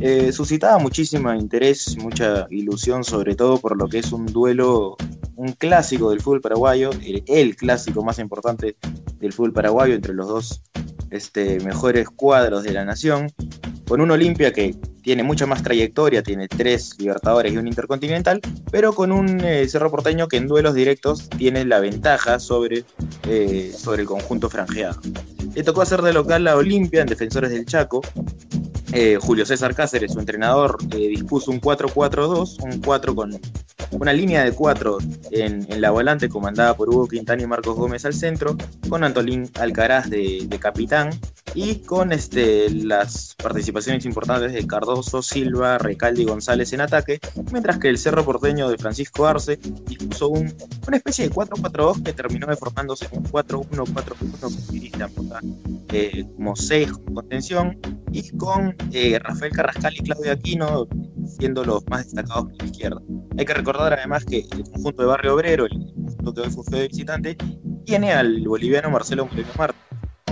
eh, suscitaba muchísimo interés, mucha ilusión, sobre todo por lo que es un duelo, un clásico del fútbol paraguayo, el, clásico más importante del fútbol paraguayo entre los dos este, mejores cuadros de la nación, con un Olimpia que tiene mucha más trayectoria, tiene tres Libertadores y un Intercontinental, pero con un eh, Cerro Porteño que en duelos directos tiene la ventaja sobre, eh, sobre el conjunto franjeado. Le tocó hacer de local a Olimpia en Defensores del Chaco, eh, Julio César Cáceres, su entrenador, eh, dispuso un 4-4-2, un 4 con una línea de 4 en, la volante comandada por Hugo Quintana y Marcos Gómez al centro, con Antolín Alcaraz de, capitán y con este, las participaciones importantes de Cardoso, Silva, Recaldi y González en ataque, mientras que el Cerro Porteño de Francisco Arce dispuso un, una especie de 4-4-2 que terminó deformándose en un 4-1-4-1 eh, como 6 con contención y con eh, Rafael Carrascal y Claudio Aquino siendo los más destacados por la izquierda. Hay que recordar además que el conjunto de Barrio Obrero, el conjunto que hoy fue visitante, tiene al boliviano Marcelo Moreno Marta,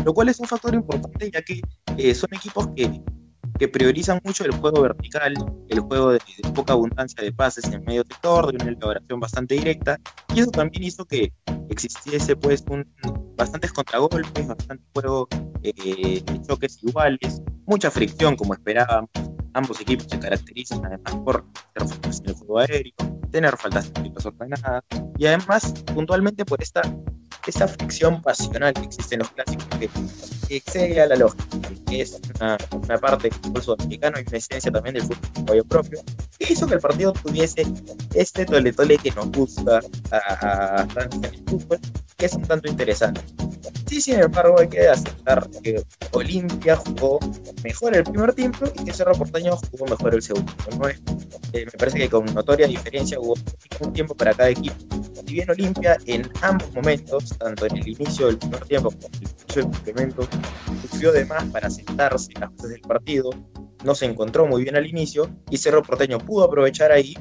lo cual es un factor importante ya que eh, son equipos que, que, priorizan mucho el juego vertical, el juego de, poca abundancia de pases en medio sector, de una elaboración bastante directa, y eso también hizo que existiese pues un, bastantes contragolpes, bastante juego eh, de choques iguales, mucha fricción como esperábamos. Ambos equipos se caracterizan además por tener faltas en el juego aéreo, tener faltas en ordenadas y además puntualmente por esta, esta fricción pasional que existe en los clásicos que, excede a la lógica, que es una, una parte del fútbol sudamericano y una esencia también del fútbol propio, que hizo que el partido tuviese este tole-tole que nos gusta a, a, en el fútbol, que es un tanto interesante. Sí, sin embargo, hay que aceptar que Olimpia jugó mejor el primer tiempo y que Cerro Porteño jugó mejor el segundo. Eh, me parece que con notoria diferencia hubo un tiempo para cada equipo. Si bien Olimpia en ambos momentos, tanto en el inicio del primer tiempo como en el inicio del complemento, sufrió de más para sentarse en las cosas del partido, no se encontró muy bien al inicio y Cerro Porteño pudo aprovechar ahí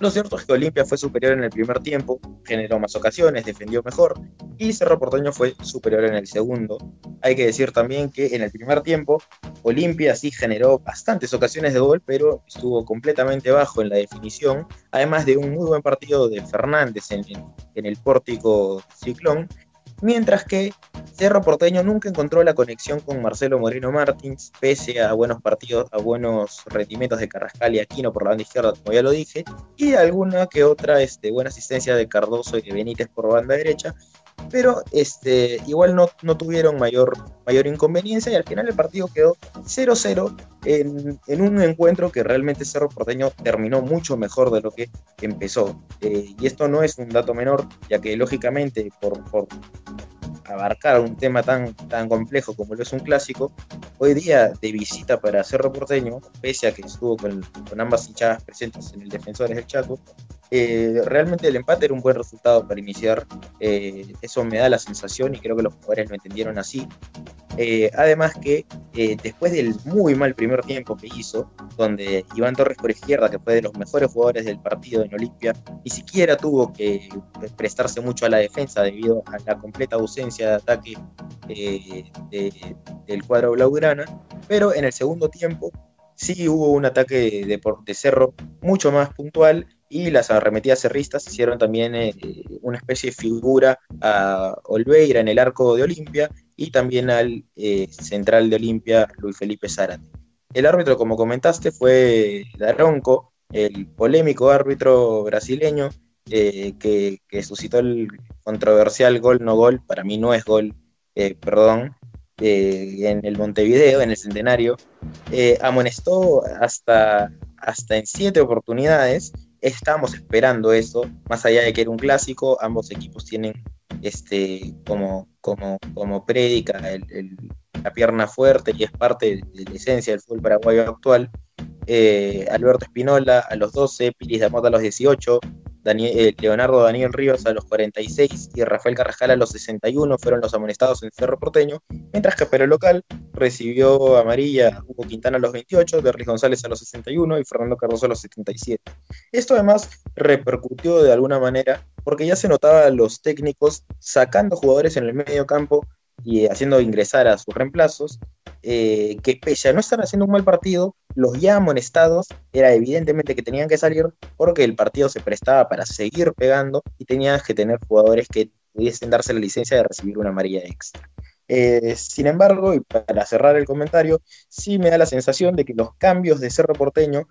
lo cierto es que Olimpia fue superior en el primer tiempo, generó más ocasiones, defendió mejor y Cerro Porteño fue superior en el segundo. Hay que decir también que en el primer tiempo Olimpia sí generó bastantes ocasiones de gol, pero estuvo completamente bajo en la definición, además de un muy buen partido de Fernández en, en el pórtico Ciclón mientras que Cerro Porteño nunca encontró la conexión con Marcelo Moreno Martins, pese a buenos partidos, a buenos rendimientos de Carrascal y Aquino por la banda izquierda, como ya lo dije, y alguna que otra este, buena asistencia de Cardoso y de Benítez por banda derecha, pero este, igual no, no tuvieron mayor, mayor inconveniencia y al final el partido quedó 0-0 en, en, un encuentro que realmente Cerro Porteño terminó mucho mejor de lo que empezó. Eh, y esto no es un dato menor, ya que lógicamente por, por abarcar un tema tan, tan complejo como lo es un clásico, hoy día de visita para Cerro Porteño, pese a que estuvo con, con ambas hinchadas presentes en el Defensores del Chaco, eh, realmente el empate era un buen resultado para iniciar. Eh, eso me da la sensación y creo que los jugadores lo entendieron así. Eh, además que después del muy mal primer tiempo que hizo, donde Iván Torres por izquierda, que fue de los mejores jugadores del partido en Olimpia, ni siquiera tuvo que prestarse mucho a la defensa debido a la completa ausencia de ataque del cuadro blaugrana, pero en el segundo tiempo sí hubo un ataque de, de Cerro mucho más puntual y las arremetidas cerristas hicieron también eh, una especie de figura a Olveira en el arco de Olimpia y también al eh, central de Olimpia, Luis Felipe Zárate. El árbitro, como comentaste, fue Daronco, el polémico árbitro brasileño eh, que, suscitó el controversial gol no gol, para mí no es gol, perdón, en el Montevideo, en el Centenario, amonestó hasta, hasta en siete oportunidades Estamos esperando eso, más allá de que era un clásico, ambos equipos tienen este, como, como, como prédica la pierna fuerte y es parte de la esencia del fútbol paraguayo actual. Eh, Alberto Espinola a los 12, Piris de Mota a los 18, eh, Leonardo Daniel Ríos a los 46 y Rafael Carrascal a los 61 fueron los amonestados en Cerro Porteño, mientras que pero local recibió amarilla Hugo Quintana a los 28, Derris González a los 61 y Fernando Cardoso a los 77. Esto además repercutió de alguna manera porque ya se notaba a los técnicos sacando jugadores en el medio campo y haciendo ingresar a sus reemplazos, eh, que pese a no estar haciendo un mal partido, los ya amonestados era evidentemente que tenían que salir porque el partido se prestaba para seguir pegando y tenías que tener jugadores que pudiesen darse la licencia de recibir una amarilla extra. Eh, sin embargo, y para cerrar el comentario, sí me da la sensación de que los cambios de Cerro Porteño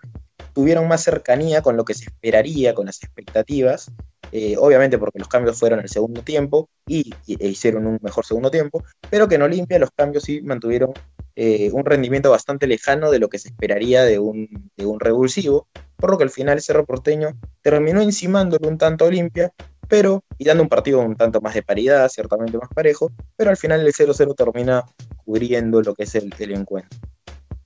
tuvieron más cercanía con lo que se esperaría, con las expectativas, eh, obviamente porque los cambios fueron el segundo tiempo y, e hicieron un mejor segundo tiempo, pero que en Olimpia los cambios sí mantuvieron eh, un rendimiento bastante lejano de lo que se esperaría de un, de un revulsivo, por lo que al final Cerro Porteño terminó encimándole un tanto Olimpia, pero, y dando un partido un tanto más de paridad, ciertamente más parejo, pero al final el 0-0 termina cubriendo lo que es el, el encuentro.